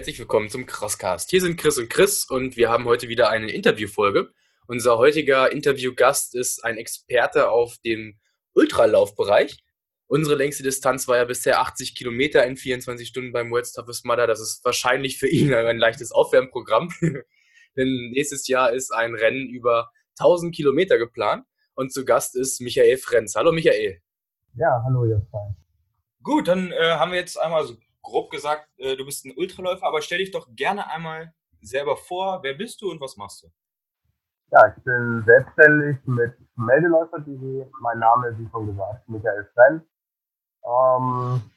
herzlich willkommen zum Crosscast. Hier sind Chris und Chris und wir haben heute wieder eine Interviewfolge. Unser heutiger Interviewgast ist ein Experte auf dem Ultralaufbereich. Unsere längste Distanz war ja bisher 80 Kilometer in 24 Stunden beim World's Toughest Mudder. Das ist wahrscheinlich für ihn ein leichtes Aufwärmprogramm. Denn nächstes Jahr ist ein Rennen über 1000 Kilometer geplant und zu Gast ist Michael Frenz. Hallo Michael. Ja, hallo zwei. Gut, dann äh, haben wir jetzt einmal so grob gesagt, äh, du bist ein Ultraläufer, aber stell dich doch gerne einmal selber vor. Wer bist du und was machst du? Ja, ich bin selbstständig mit Meldeläufer.de. Mein Name ist, wie schon gesagt, Michael Frenz. Ähm,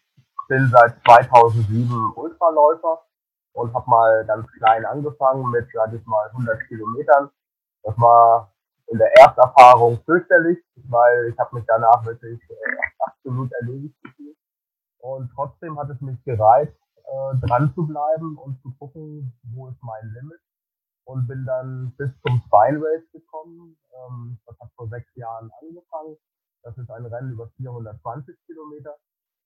bin seit 2007 Ultraläufer und habe mal ganz klein angefangen mit, sag ich mal, 100 Kilometern. Das war in der Ersterfahrung fürchterlich, weil ich habe mich danach wirklich äh, absolut erledigt. Und trotzdem hat es mich gereizt, äh, dran zu bleiben und zu gucken, wo ist mein Limit. Und bin dann bis zum Spine Race gekommen. Ähm, das hat vor sechs Jahren angefangen. Das ist ein Rennen über 420 Kilometer.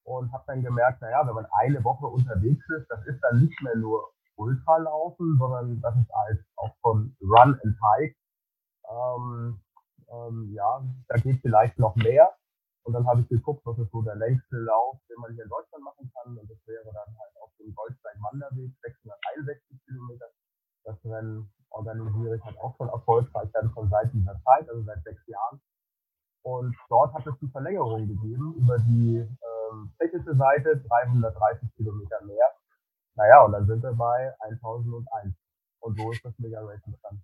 Und habe dann gemerkt, naja, wenn man eine Woche unterwegs ist, das ist dann nicht mehr nur Ultralaufen, sondern das ist halt auch von Run and Hike. Ähm, ähm, ja, da geht vielleicht noch mehr. Und dann habe ich geguckt, was ist so der längste Lauf, den man hier in Deutschland machen kann. Und das wäre dann halt auf dem Goldstein-Wanderweg, 661 Kilometer. Das Rennen organisiere ich halt auch schon erfolgreich, dann schon seit dieser Zeit, also seit sechs Jahren. Und dort hat es die Verlängerung gegeben über die ähm, technische Seite, 330 Kilometer mehr. Naja, und dann sind wir bei 1001. Und so ist das Mega Race entstanden.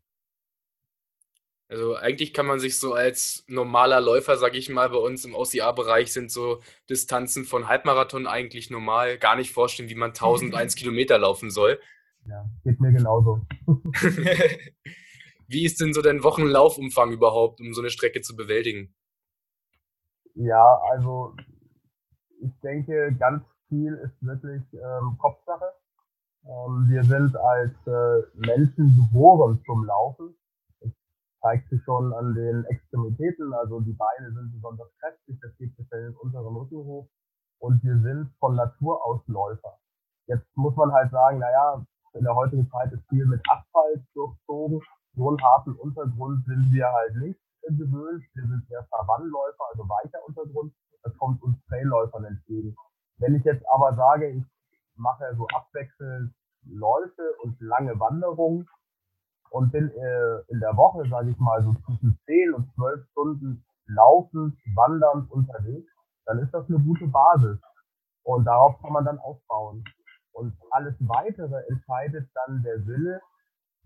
Also eigentlich kann man sich so als normaler Läufer, sage ich mal, bei uns im OCA-Bereich sind so Distanzen von Halbmarathon eigentlich normal. Gar nicht vorstellen, wie man 1001 Kilometer laufen soll. Ja, geht mir genauso. wie ist denn so dein Wochenlaufumfang überhaupt, um so eine Strecke zu bewältigen? Ja, also ich denke, ganz viel ist wirklich ähm, Kopfsache. Ähm, wir sind als äh, Menschen geboren zum Laufen zeigt sich schon an den Extremitäten, also die Beine sind besonders kräftig, das geht in den unteren Rücken hoch. Und wir sind von Natur aus Läufer. Jetzt muss man halt sagen, naja, in der heutigen Zeit ist viel mit Asphalt durchzogen, so einen harten Untergrund sind wir halt nicht gewöhnt, wir sind eher Savannenläufer, also weicher Untergrund, das kommt uns Trailläufern entgegen. Wenn ich jetzt aber sage, ich mache so abwechselnd Läufe und lange Wanderungen, und bin äh, in der Woche, sage ich mal, so zwischen 10 und 12 Stunden laufend, wandernd unterwegs, dann ist das eine gute Basis. Und darauf kann man dann aufbauen. Und alles weitere entscheidet dann der Wille,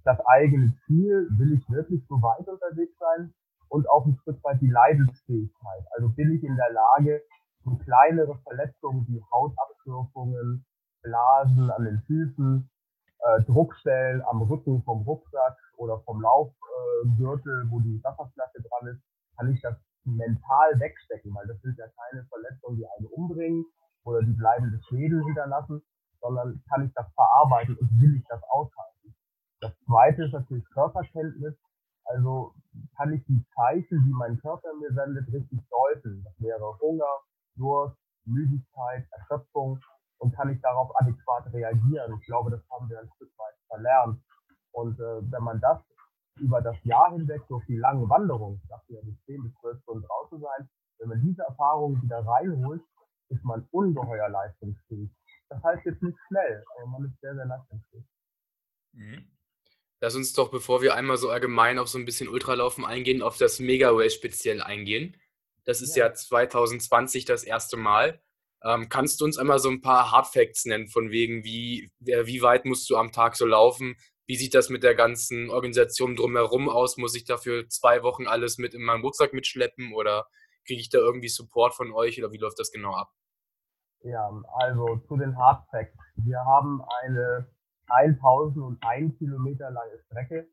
das eigene Ziel, will ich wirklich so weit unterwegs sein und auch ein Stück weit die Leidensfähigkeit. Also bin ich in der Lage, so kleinere Verletzungen wie Hautabschürfungen, Blasen an den Füßen, äh, Druckstellen am Rücken vom Rucksack oder vom Laufgürtel, äh, wo die Wasserflasche dran ist, kann ich das mental wegstecken, weil das sind ja keine Verletzungen, die einen umbringen oder die bleibende Schädel hinterlassen, sondern kann ich das verarbeiten und will ich das aushalten. Das zweite ist natürlich Körperkenntnis. Also kann ich die Zeichen, die mein Körper mir sendet, richtig deuten. Das wäre Hunger, Durst, Müdigkeit, Erschöpfung und kann ich darauf adäquat reagieren. Ich glaube, das haben wir ein Stück weit verlernt. Und äh, wenn man das über das Jahr hinweg durch die lange Wanderung, ich dachte ja, bis 10 bis 12 Stunden draußen sein, wenn man diese Erfahrungen wieder reinholt, ist man ungeheuer leistungsfähig. Das heißt jetzt nicht schnell, aber man ist sehr, sehr leistungsfähig. Mhm. Lass uns doch, bevor wir einmal so allgemein auf so ein bisschen Ultralaufen eingehen, auf das Mega Race speziell eingehen. Das ist ja, ja 2020 das erste Mal. Ähm, kannst du uns einmal so ein paar Hardfacts nennen, von wegen, wie, wie weit musst du am Tag so laufen? Wie sieht das mit der ganzen Organisation drumherum aus? Muss ich dafür zwei Wochen alles mit in meinem Rucksack mitschleppen oder kriege ich da irgendwie Support von euch oder wie läuft das genau ab? Ja, also zu den Hardfacts. Wir haben eine 1001 Kilometer lange Strecke.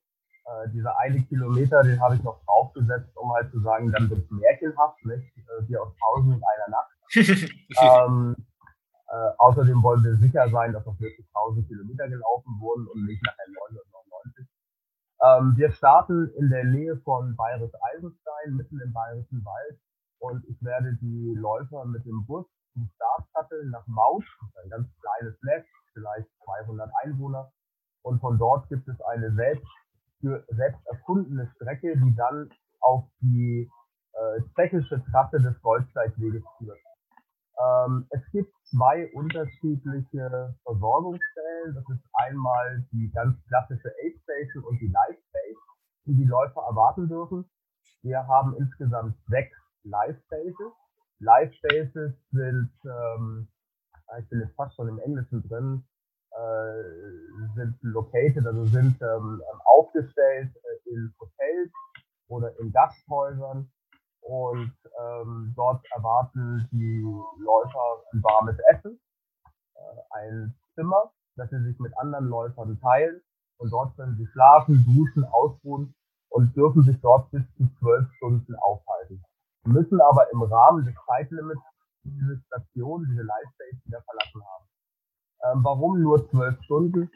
Äh, dieser eine Kilometer, den habe ich noch draufgesetzt, um halt zu sagen, dann wird es märchenhaft, nicht? Äh, wie aus Tausend in einer Nacht. Ähm, äh, außerdem wollen wir sicher sein, dass auch wirklich 1000 Kilometer gelaufen wurden und nicht nachher 999. Ähm, wir starten in der Nähe von Bayerisch Eisenstein, mitten im Bayerischen Wald. Und ich werde die Läufer mit dem Bus zum Start nach Maut, ein ganz kleines Nest, vielleicht 200 Einwohner. Und von dort gibt es eine selbst, für, selbst erfundene Strecke, die dann auf die äh, tschechische Trasse des Goldsteigweges führt. Ähm, es gibt zwei unterschiedliche Versorgungsstellen. Das ist einmal die ganz klassische Aid Station und die Life Base, die die Läufer erwarten dürfen. Wir haben insgesamt sechs Live Spaces. Live Spaces sind, ähm, ich bin jetzt fast schon im Englischen drin, äh, sind located, also sind ähm, aufgestellt äh, in Hotels oder in Gasthäusern und ähm, dort erwarten die Läufer ein warmes Essen, äh, ein Zimmer, das sie sich mit anderen Läufern teilen und dort können sie schlafen, duschen, ausruhen und dürfen sich dort bis zu zwölf Stunden aufhalten. Müssen aber im Rahmen des Zeitlimits diese Station, diese Lifespace wieder verlassen haben. Ähm, warum nur zwölf Stunden?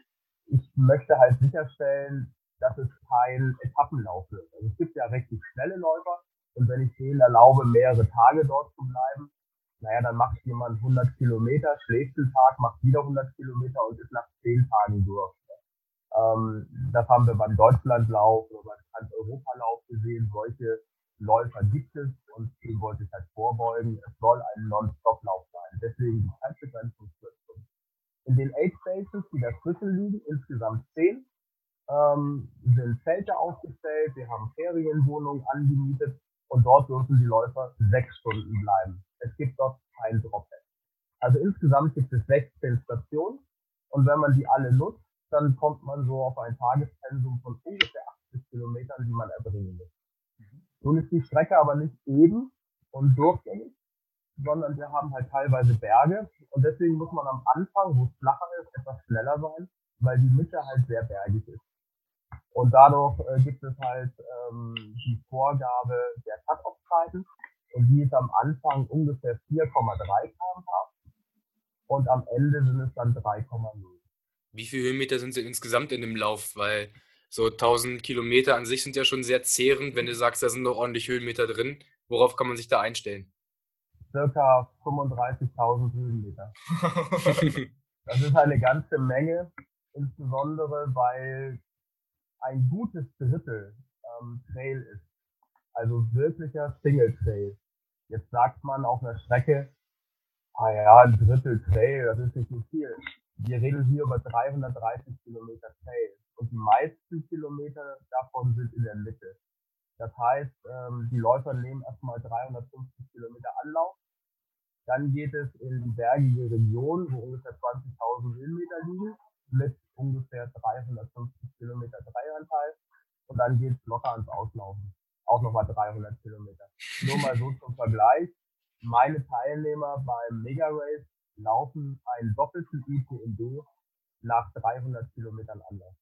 Ich möchte halt sicherstellen, dass es kein Etappenlauf wird. Also es gibt ja recht schnelle Läufer, und wenn ich denen erlaube, mehrere Tage dort zu bleiben, naja, dann macht jemand 100 Kilometer, schläft einen Tag, macht wieder 100 Kilometer und ist nach 10 Tagen durch. Ähm, das haben wir beim Deutschlandlauf oder beim Trans-Europa-Lauf gesehen. Solche Läufer gibt es und dem wollte ich halt vorbeugen. Es soll ein Non-Stop-Lauf sein. Deswegen die Zeitbegrenzung 12 Stunden. In den Aid Stations, die dazwischen liegen, insgesamt 10, ähm, sind Zelte aufgestellt. Wir haben Ferienwohnungen angemietet und dort dürfen die Läufer sechs Stunden bleiben. Es gibt dort kein Dropback. Also insgesamt gibt es 16 Stationen und wenn man die alle nutzt, dann kommt man so auf ein Tagespensum von ungefähr 80 Kilometern, die man erbringen muss. Nun ist die Strecke aber nicht eben und durchgängig, sondern wir haben halt teilweise Berge und deswegen muss man am Anfang, wo es flacher ist, etwas schneller sein, weil die Mitte halt sehr bergig ist. Und dadurch äh, gibt es halt ähm, die Vorgabe der Cut-Off-Zeiten und die ist am Anfang ungefähr 4,3 km/h und am Ende sind es dann 3,0. Wie viele Höhenmeter sind es insgesamt in dem Lauf? Weil so 1000 Kilometer an sich sind ja schon sehr zehrend, wenn du sagst, da sind noch ordentlich Höhenmeter drin. Worauf kann man sich da einstellen? Circa 35.000 Höhenmeter. das ist eine ganze Menge, insbesondere weil ein gutes Drittel ähm, Trail ist. Also wirklicher Single Trail. Jetzt sagt man auf einer Strecke, ah ja, ein Drittel Trail, das ist nicht so viel. Wir reden hier über 330 Kilometer Trail und die meisten Kilometer davon sind in der Mitte. Das heißt, ähm, die Läufer nehmen erstmal 350 Kilometer Anlauf. Dann geht es in bergige Region, wo ungefähr 20.000 Höhenmeter liegen mit ungefähr 350 Kilometer dann geht's locker ans Auslaufen. Auch nochmal 300 Kilometer. Nur mal so zum Vergleich. Meine Teilnehmer beim Mega Race laufen einen doppelten ITMB nach 300 Kilometern Anlauf.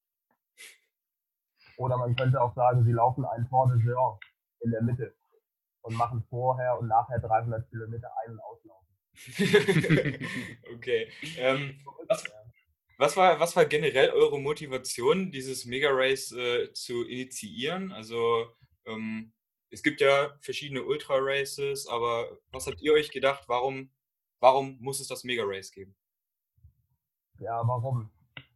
Oder man könnte auch sagen, sie laufen einen Tour de Géant in der Mitte und machen vorher und nachher 300 Kilometer ein- und auslaufen. okay. Ähm, was, was war, was war generell eure Motivation, dieses Mega Race äh, zu initiieren? Also ähm, es gibt ja verschiedene Ultra Races, aber was habt ihr euch gedacht, warum, warum muss es das Mega Race geben? Ja, warum?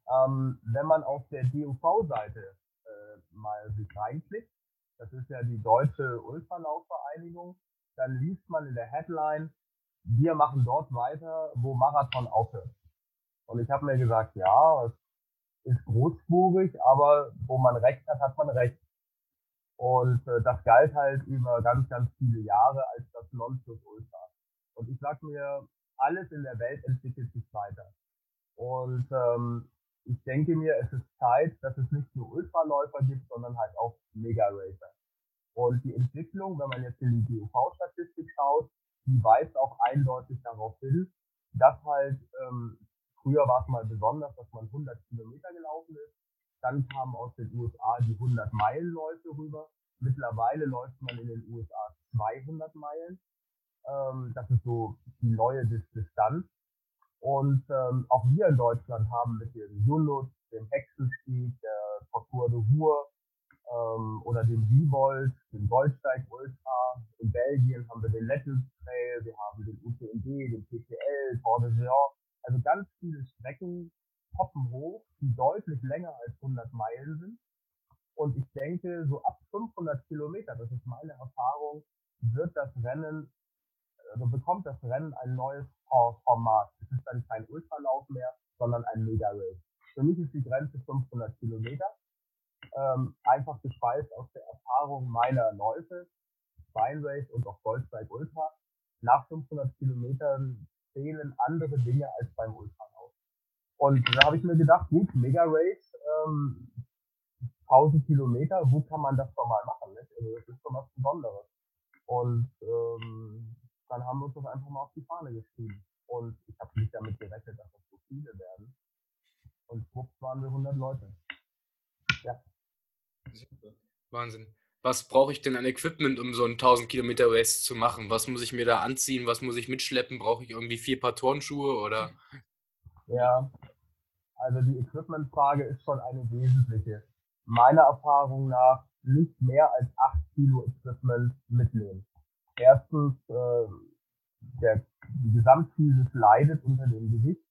Ähm, wenn man auf der DUV-Seite äh, mal sich reinklickt, das ist ja die Deutsche Ultralaufvereinigung, dann liest man in der Headline, wir machen dort weiter, wo Marathon aufhört. Und ich habe mir gesagt, ja, es ist großspurig, aber wo man recht hat, hat man recht. Und äh, das galt halt über ganz, ganz viele Jahre als das Nonplusultra. Und ich sag mir, alles in der Welt entwickelt sich weiter. Und ähm, ich denke mir, es ist Zeit, dass es nicht nur Ultraläufer gibt, sondern halt auch Mega-Racer. Und die Entwicklung, wenn man jetzt in die DUV-Statistik schaut, die weist auch eindeutig darauf hin, dass halt ähm, Früher war es mal besonders, dass man 100 Kilometer gelaufen ist. Dann kamen aus den USA die 100 Meilenläufe rüber. Mittlerweile läuft man in den USA 200 Meilen. Ähm, das ist so die neue Distanz. Und ähm, auch wir in Deutschland haben mit dem Junut, dem Hexenstieg, der Parcours de Ruhr ähm, oder dem Wiebold, dem Goldsteig Ultra. In Belgien haben wir den Lettens Trail, wir haben den UTMB, den PTL, Tour de Géant also ganz viele Strecken, poppen hoch, die deutlich länger als 100 Meilen sind. Und ich denke, so ab 500 Kilometer, das ist meine Erfahrung, wird das Rennen, also bekommt das Rennen ein neues Format. Es ist dann kein Ultralauf mehr, sondern ein Mega-Race. Für mich ist die Grenze 500 Kilometer. Ähm, einfach gespeist aus der Erfahrung meiner Läufe, Spine Race und auch Goldsteig Ultra. Nach 500 Kilometern zählen andere Dinge als beim Ultralauf. Und da habe ich mir gedacht, gut, Mega Race, ähm, 1000 Kilometer, wo kann man das doch mal machen? Nicht? Also das ist schon was Besonderes. Und ähm, dann haben wir uns das einfach mal auf die Fahne geschrieben. Und ich habe nicht damit gerechnet, dass das so viele werden. Und schwupps waren wir 100 Leute. Ja. Wahnsinn. Was brauche ich denn an Equipment, um so einen 1000 Kilometer Race zu machen? Was muss ich mir da anziehen? Was muss ich mitschleppen? Brauche ich irgendwie vier Paar Turnschuhe oder? Ja, also die Equipmentfrage ist schon eine wesentliche. Meiner Erfahrung nach nicht mehr als 8 Kilo Equipment mitnehmen. Erstens, äh, der, die Gesamtphysis leidet unter dem Gewicht.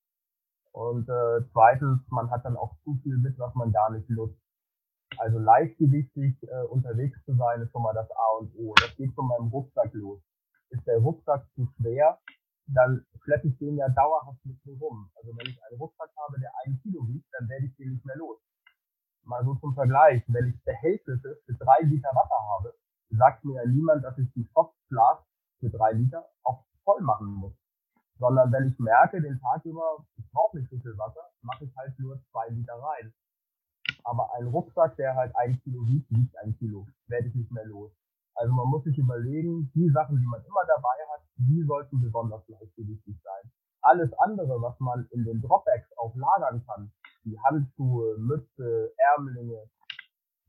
Und äh, zweitens, man hat dann auch zu viel mit, was man gar nicht nutzt. Also leichtgewichtig äh, unterwegs zu sein, ist schon mal das A und O. Das geht von meinem Rucksack los. Ist der Rucksack zu schwer, dann schleppe ich den ja dauerhaft mit mir rum. Also wenn ich einen Rucksack habe, der ein Kilo wiegt, dann werde ich den nicht mehr los. Mal so zum Vergleich, wenn ich Behältnisse für drei Liter Wasser habe, sagt mir ja niemand, dass ich die Softglas für drei Liter auch voll machen muss. Sondern wenn ich merke, den Tag über, ich brauche nicht so viel Wasser, mache ich halt nur zwei Liter rein. Aber ein Rucksack, der halt ein Kilo wiegt, wiegt ein Kilo. Werde ich nicht mehr los. Also man muss sich überlegen, die Sachen, die man immer dabei hat, die sollten besonders leichtgewichtig sein. Alles andere, was man in den Dropbacks auch lagern kann, wie Handschuhe, Mütze, Ärmlinge,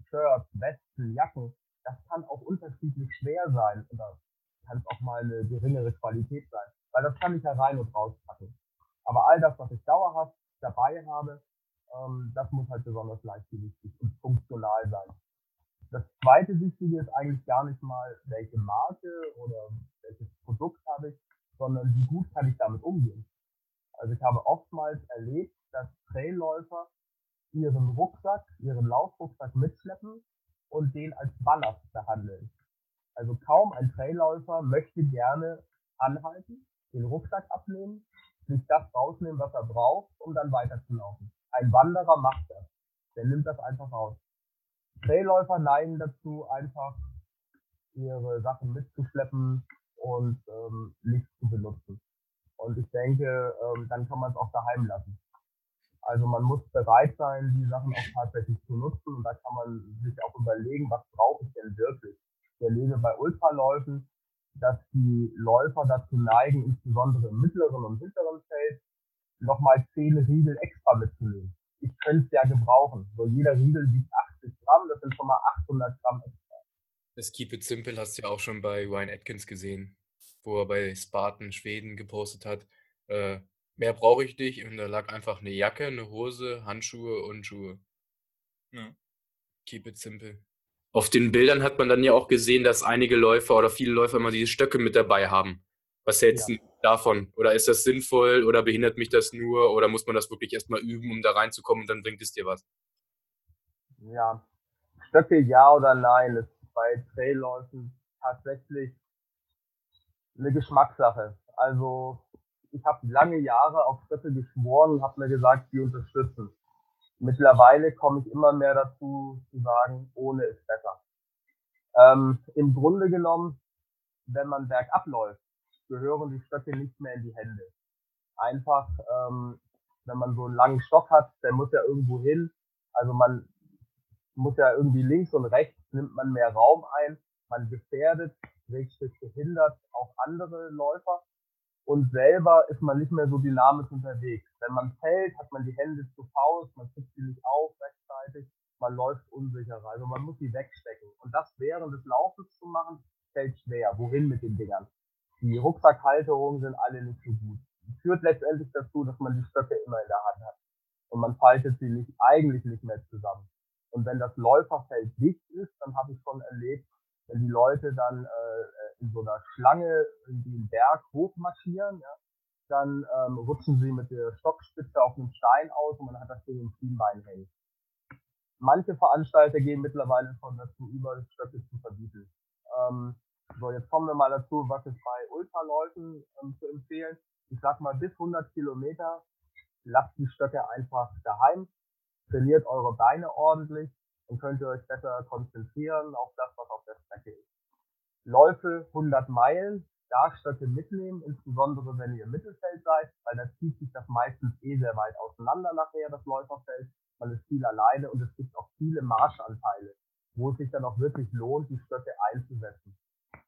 Shirts, Westen, Jacken, das kann auch unterschiedlich schwer sein oder kann es auch mal eine geringere Qualität sein, weil das kann ich ja rein und rauspacken. Aber all das, was ich dauerhaft dabei habe, ähm, das muss halt besonders leichtgewichtig und funktional sein. Das zweite Wichtige ist eigentlich gar nicht mal, welche Marke oder welches Produkt habe ich, sondern wie gut kann ich damit umgehen. Also ich habe oftmals erlebt, dass Trailläufer ihren Rucksack, ihren Laufrucksack mitschleppen und den als Ballast behandeln. Also kaum ein Trailläufer möchte gerne anhalten, den Rucksack abnehmen, sich das rausnehmen, was er braucht, um dann weiterzulaufen. Ein Wanderer macht das. Der nimmt das einfach raus. Trailläufer neigen dazu, einfach ihre Sachen mitzuschleppen und ähm, nicht zu benutzen. Und ich denke, ähm, dann kann man es auch daheim lassen. Also man muss bereit sein, die Sachen auch tatsächlich zu nutzen und da kann man sich auch überlegen, was brauche ich denn wirklich. Ich erlebe bei Ultraläufen, dass die Läufer dazu neigen, insbesondere im mittleren und hinteren Feld, nochmal zehn Riegel extra mitzunehmen. Ich könnte es ja gebrauchen. So jeder Riegel wiegt 80 Gramm, das sind schon mal 800 Gramm extra. Das Keep It Simple hast du ja auch schon bei Ryan Atkins gesehen, wo er bei Spartan Schweden gepostet hat, äh, mehr brauche ich nicht. Und da lag einfach eine Jacke, eine Hose, Handschuhe und Schuhe. Ja. Keep it simple. Auf den Bildern hat man dann ja auch gesehen, dass einige Läufer oder viele Läufer immer diese Stöcke mit dabei haben. Was hältst du ja. Davon? Oder ist das sinnvoll oder behindert mich das nur? Oder muss man das wirklich erstmal üben, um da reinzukommen und dann bringt es dir was? Ja, Stöcke ja oder nein, ist bei Trailläufen tatsächlich eine Geschmackssache. Also ich habe lange Jahre auf Schritte geschworen und habe mir gesagt, die unterstützen. Mittlerweile komme ich immer mehr dazu zu sagen, ohne ist besser. Ähm, Im Grunde genommen, wenn man bergab läuft, gehören die Stöcke nicht mehr in die Hände. Einfach, ähm, wenn man so einen langen Stock hat, der muss ja irgendwo hin. Also man muss ja irgendwie links und rechts nimmt man mehr Raum ein. Man gefährdet, richtig behindert auch andere Läufer und selber ist man nicht mehr so dynamisch unterwegs. Wenn man fällt, hat man die Hände zu Faust, man kriegt sie nicht auf rechtzeitig, man läuft unsicherer. Also man muss sie wegstecken. Und das während des Laufens zu machen, fällt schwer. Wohin mit den Dingern? Die Rucksackhalterungen sind alle nicht so gut. Führt letztendlich dazu, dass man die Stöcke immer in der Hand hat. Und man faltet sie nicht, eigentlich nicht mehr zusammen. Und wenn das Läuferfeld dicht ist, dann habe ich schon erlebt, wenn die Leute dann äh, in so einer Schlange in den Berg hochmarschieren, ja, dann ähm, rutschen sie mit der Stockspitze auf einem Stein aus und man hat das Ding im Schienbein hängen. Manche Veranstalter gehen mittlerweile schon dazu über, Stöcke zu verbieten. Ähm, so, jetzt kommen wir mal dazu, was ist bei Ultraläufen ähm, zu empfehlen. Ich sag mal, bis 100 Kilometer lasst die Stöcke einfach daheim, trainiert eure Beine ordentlich und könnt ihr euch besser konzentrieren auf das, was auf der Strecke ist. Läufe 100 Meilen, da Stöcke mitnehmen, insbesondere wenn ihr im Mittelfeld seid, weil da zieht sich das meistens eh sehr weit auseinander nachher, das Läuferfeld. Man ist viel alleine und es gibt auch viele Marschanteile, wo es sich dann auch wirklich lohnt, die Stöcke einzusetzen.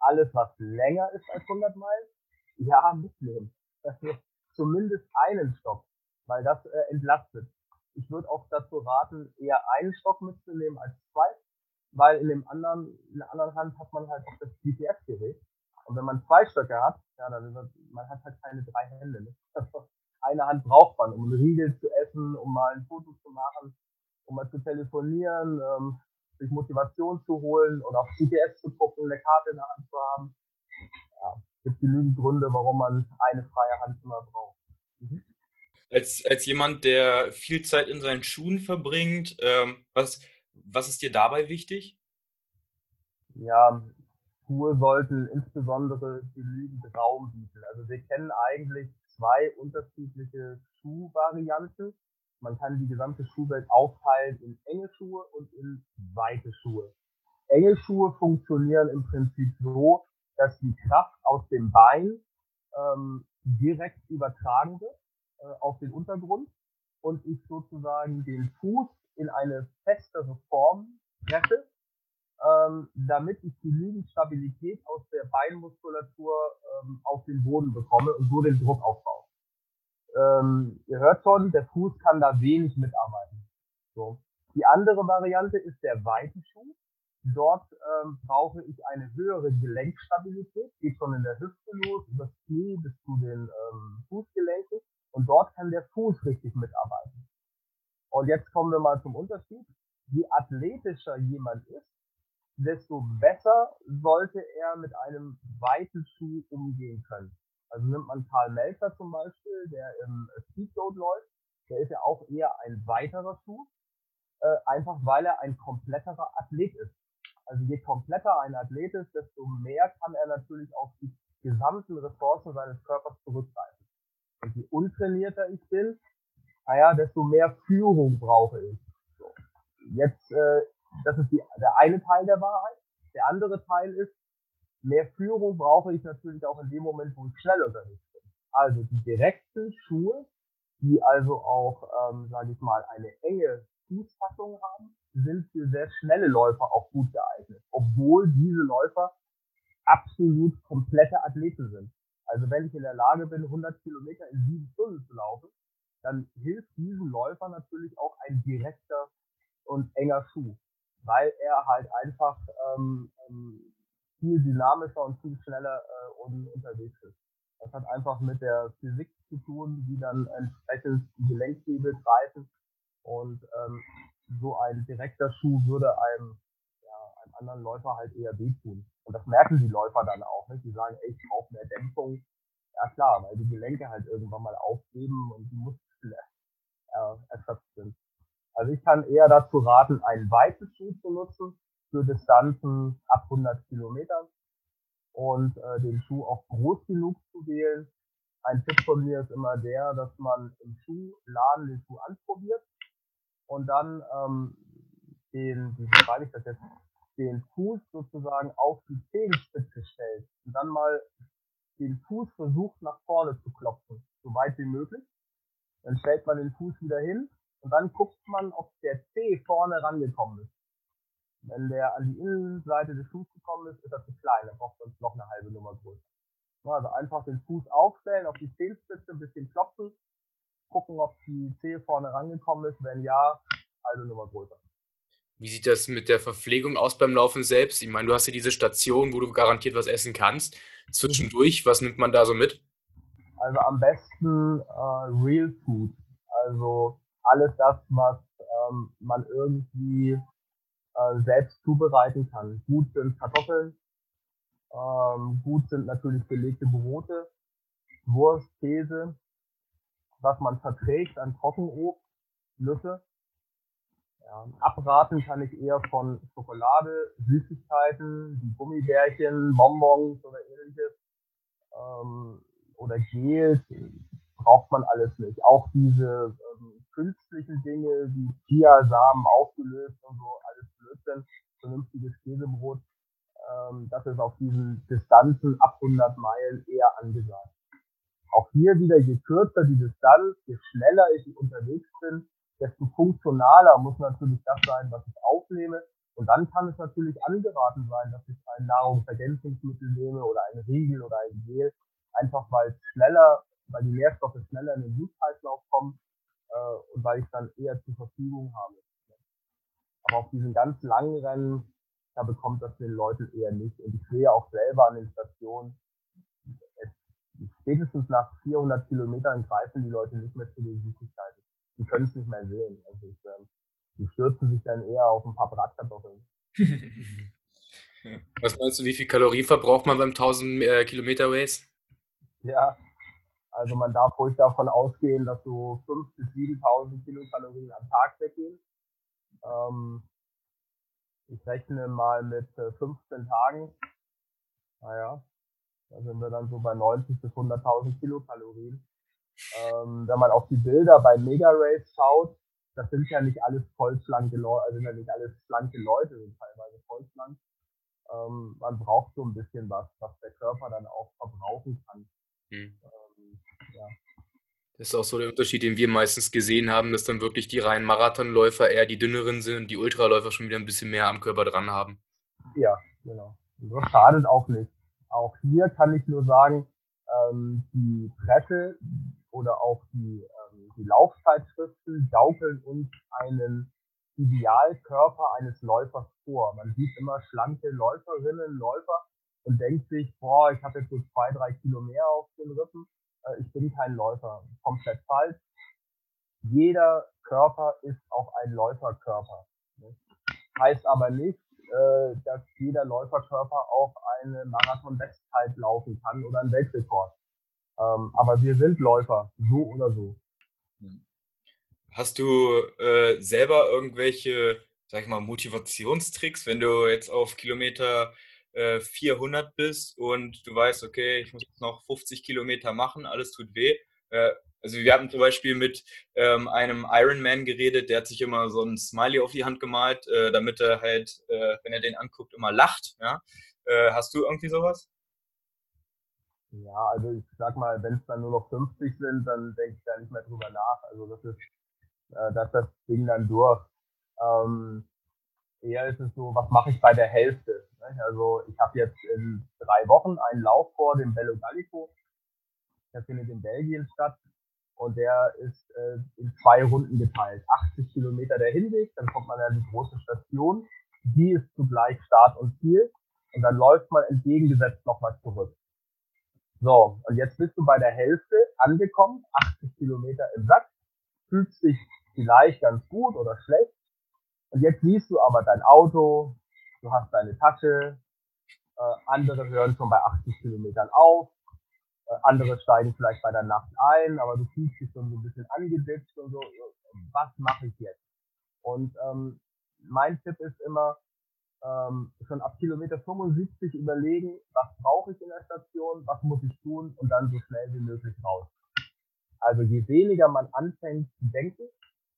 Alles, was länger ist als 100 Meilen, ja, mitnehmen. Das wird zumindest einen Stock, weil das äh, entlastet. Ich würde auch dazu raten, eher einen Stock mitzunehmen als zwei, weil in dem anderen, in der anderen Hand hat man halt auch das GPS-Gerät. Und wenn man zwei Stöcke hat, ja, dann wird, man hat halt keine drei Hände. Ne? Eine Hand braucht man, um einen Riegel zu essen, um mal ein Foto zu machen, um mal zu telefonieren, ähm, sich Motivation zu holen oder auf GPS zu gucken, eine Karte in der Hand zu haben. Ja, gibt genügend Gründe, warum man eine freie Hand immer braucht. Mhm. Als, als jemand, der viel Zeit in seinen Schuhen verbringt, ähm, was, was ist dir dabei wichtig? Ja, Schuhe sollten insbesondere genügend Raum bieten. Also wir kennen eigentlich zwei unterschiedliche Schuhvarianten. Man kann die gesamte Schuhwelt aufteilen in enge Schuhe und in weite Schuhe. Enge Schuhe funktionieren im Prinzip so, dass die Kraft aus dem Bein ähm, direkt übertragen wird äh, auf den Untergrund und ich sozusagen den Fuß in eine festere Form treffe, ähm, damit ich genügend Stabilität aus der Beinmuskulatur ähm, auf den Boden bekomme und so den Druck aufbaue. Ähm, ihr hört schon, der Fuß kann da wenig mitarbeiten. So. Die andere Variante ist der weite Schuh. Dort ähm, brauche ich eine höhere Gelenkstabilität, geht schon in der Hüfte los, über das Knie bis zu den ähm, Fußgelenken. Und dort kann der Fuß richtig mitarbeiten. Und jetzt kommen wir mal zum Unterschied. Je athletischer jemand ist, desto besser sollte er mit einem weiten Schuh umgehen können. Also nimmt man Karl Melzer zum Beispiel, der im Speedboat läuft, der ist ja auch eher ein weiterer Schuh, äh, einfach weil er ein kompletterer Athlet ist. Also je kompletter ein Athlet ist, desto mehr kann er natürlich auf die gesamten Ressourcen seines Körpers zurückgreifen. Und je untrainierter ich bin, naja, desto mehr Führung brauche ich. So. Jetzt, äh, das ist die, der eine Teil der Wahrheit. Der andere Teil ist, mehr Führung brauche ich natürlich auch in dem Moment, wo ich schnell unterwegs bin. Also die direkten Schuhe, die also auch, ähm, sage ich mal, eine enge Fußfassung haben, sind für sehr schnelle Läufer auch gut geeignet, obwohl diese Läufer absolut komplette Athleten sind. Also wenn ich in der Lage bin, 100 Kilometer in sieben Stunden zu laufen, dann hilft diesem Läufer natürlich auch ein direkter und enger Schuh, weil er halt einfach ähm, ähm, viel dynamischer und viel schneller äh, unterwegs ist. Das hat einfach mit der Physik zu tun, wie dann entsprechend die Gelenkhebel greifen und ähm, so ein direkter Schuh würde einem, ja, einem anderen Läufer halt eher wehtun. Und das merken die Läufer dann auch. Nicht? Die sagen, ey, ich brauche mehr Dämpfung. Ja klar, weil die Gelenke halt irgendwann mal aufgeben und die Muskeln äh, erschöpft sind. Also ich kann eher dazu raten, einen weiten Schuh zu nutzen für Distanzen ab 100 Kilometern und äh, den Schuh auch groß genug zu wählen. Ein Tipp von mir ist immer der, dass man im Schuhladen den Schuh anprobiert und dann ähm, den, wie schreibe ich das jetzt, den Fuß sozusagen auf die Zehenspitze stellt und dann mal den Fuß versucht nach vorne zu klopfen, so weit wie möglich. Dann stellt man den Fuß wieder hin und dann guckt man, ob der Zeh vorne rangekommen ist. Wenn der an die Innenseite des Fußes gekommen ist, ist er zu klein, dann braucht man noch eine halbe Nummer größer. Also einfach den Fuß aufstellen, auf die Zehenspitze ein bisschen klopfen, gucken, ob die Zehe vorne rangekommen ist. Wenn ja, halbe Nummer größer. Wie sieht das mit der Verpflegung aus beim Laufen selbst? Ich meine, du hast ja diese Station, wo du garantiert was essen kannst. Zwischendurch, was nimmt man da so mit? Also am besten äh, Real Food. Also alles das, was ähm, man irgendwie äh, selbst zubereiten kann. Gut sind Kartoffeln, ähm, gut sind natürlich belegte Brote, Wurst, Käse, was man verträgt an Trockenobst, Nüsse. Ja, abraten kann ich eher von Schokolade, Süßigkeiten, wie Gummibärchen, Bonbons oder ähnliches. Ähm, oder Gels, braucht man alles nicht. Auch diese ähm, künstlichen Dinge wie Chiasamen aufgelöst und so, alles Blödsinn, vernünftiges Käsebrot, ähm, das ist auf diesen Distanzen ab 100 Meilen eher angesagt. Auch hier wieder, je kürzer die Distanz, je schneller ich unterwegs bin, desto funktionaler muss natürlich das sein, was ich aufnehme. Und dann kann es natürlich angeraten sein, dass ich ein Nahrungsergänzungsmittel nehme oder ein Riegel oder ein Gel, einfach weil es schneller, weil die Nährstoffe schneller in den Blutkreislauf kommen äh, und weil ich dann eher zur Verfügung habe. Aber auf diesen ganz langen Rennen, da bekommt das den Leuten eher nicht. Und ich sehe auch selber an den Stationen, es, spätestens nach 400 Kilometern greifen die Leute nicht mehr zu den Süßigkeiten. Die können es nicht mehr sehen. Also ich, äh, die stürzen sich dann eher auf ein paar Bratkartoffeln. Was meinst du, wie viel Kalorien verbraucht man beim 1000 äh, Kilometer Race? Ja, also man darf ruhig davon ausgehen, dass so 5.000 bis 7.000 Kilokalorien am Tag weggehen. Ähm, ich rechne mal mit 15 äh, Tagen. Naja, da sind wir dann so bei 90 bis 100.000 Kilokalorien. Ähm, wenn man auf die Bilder bei Mega Race schaut, das sind ja nicht alles vollschlanke Leute, also sind ja nicht alles schlanke Leute, sind teilweise vollschlank. Ähm, man braucht so ein bisschen was, was der Körper dann auch verbrauchen kann. Mhm. Ja. Das ist auch so der Unterschied, den wir meistens gesehen haben, dass dann wirklich die reinen Marathonläufer eher die dünneren sind und die Ultraläufer schon wieder ein bisschen mehr am Körper dran haben. Ja, genau. Und das schadet auch nicht. Auch hier kann ich nur sagen, ähm, die Presse oder auch die, ähm, die Laufzeitschriften gaukeln uns einen Idealkörper eines Läufers vor. Man sieht immer schlanke Läuferinnen, Läufer und denkt sich, boah, ich habe jetzt so zwei, drei Kilo mehr auf den Rippen ich bin kein Läufer. Komplett falsch. Jeder Körper ist auch ein Läuferkörper. Heißt aber nicht, äh, dass jeder Läuferkörper auch eine Marathon-Bestzeit laufen kann oder einen Weltrekord. Ähm, aber wir sind Läufer, so oder so. Hast du äh, selber irgendwelche, sag ich mal, Motivationstricks, wenn du jetzt auf Kilometer 400 äh, bist und du weißt, okay, ich muss noch 50 Kilometer machen, alles tut weh. Äh, also wir hatten zum Beispiel mit ähm, einem Ironman geredet, der hat sich immer so ein Smiley auf die Hand gemalt, äh, damit er halt, äh, wenn er den anguckt, immer lacht. Ja? Äh, hast du irgendwie sowas? Ja, also ich sag mal, wenn es dann nur noch 50 sind, dann denke ich da nicht mehr drüber nach. Also das ist, äh, dass das Ding dann durch. Ähm, eher ist es so, was mache ich bei der Hälfte? Also ich habe jetzt in drei Wochen einen Lauf vor dem Bello Gallico. Der findet in Belgien statt und der ist äh, in zwei Runden geteilt. 80 Kilometer der Hinweg, dann kommt man an die große Station. Die ist zugleich Start und Ziel und dann läuft man entgegengesetzt nochmal zurück. So, und jetzt bist du bei der Hälfte angekommen, 80 Kilometer im Sack, fühlst dich vielleicht ganz gut oder schlecht, und jetzt siehst du aber dein Auto, du hast deine Tasche, äh, andere hören schon bei 80 Kilometern auf, äh, andere steigen vielleicht bei der Nacht ein, aber du fühlst dich schon so ein bisschen angeditscht und so, was mache ich jetzt? Und ähm, mein Tipp ist immer, ähm, schon ab Kilometer 75 überlegen, was brauche ich in der Station, was muss ich tun und dann so schnell wie möglich raus. Also je weniger man anfängt zu denken,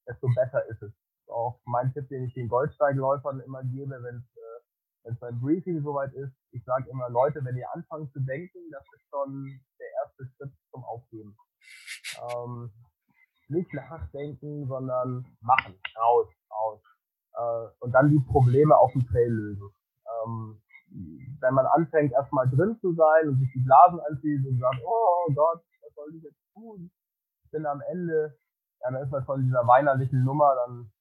desto besser ist es auch mein Tipp, den ich den Goldsteigläufern immer gebe, wenn es äh, beim Briefing soweit ist. Ich sage immer, Leute, wenn ihr anfangt zu denken, das ist schon der erste Schritt zum Aufgeben. Ähm, nicht nachdenken, sondern machen, raus, raus. Äh, und dann die Probleme auf dem Trail lösen. Ähm, wenn man anfängt, erstmal drin zu sein und sich die Blasen anzieht und sagt, oh Gott, was soll ich jetzt tun? Ich bin am Ende, ja, dann ist man von dieser weinerlichen Nummer, dann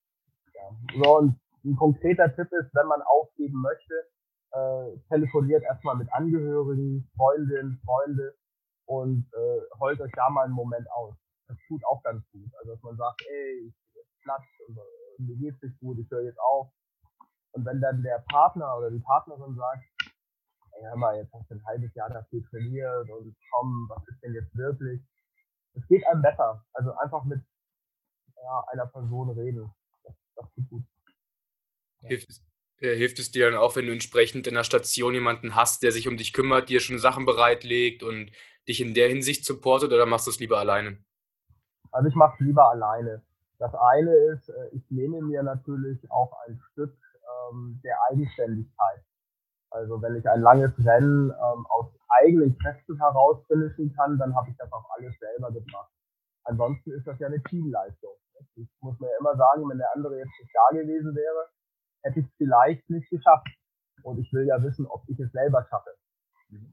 so, und ein konkreter Tipp ist, wenn man aufgeben möchte, äh, telefoniert erstmal mit Angehörigen, Freundinnen, Freunde und äh, heult euch da mal einen Moment aus. Das tut auch ganz gut. Also dass man sagt, ey, ich bin platt und, und mir geht's nicht gut, ich höre jetzt auf. Und wenn dann der Partner oder die Partnerin sagt, ey, hör mal, jetzt hast du ein halbes Jahr dafür trainiert und komm, was ist denn jetzt wirklich? Es geht einem besser. Also einfach mit ja, einer Person reden. Hilft, es, äh, hilft es dir dann auch, wenn du entsprechend in der Station jemanden hast, der sich um dich kümmert, dir schon Sachen bereitlegt und dich in der Hinsicht supportet oder machst du es lieber alleine? Also ich mache es lieber alleine. Das eine ist, äh, ich nehme mir natürlich auch ein Stück ähm, der Eigenständigkeit. Also wenn ich ein langes Rennen ähm, aus eigenen Kräften heraus finishen kann, dann habe ich das auch alles selber gemacht. Ansonsten ist das ja eine Teamleistung. Ich muss mir ja immer sagen, wenn der andere jetzt nicht da gewesen wäre, hätte ich es vielleicht nicht geschafft. Und ich will ja wissen, ob ich es selber schaffe.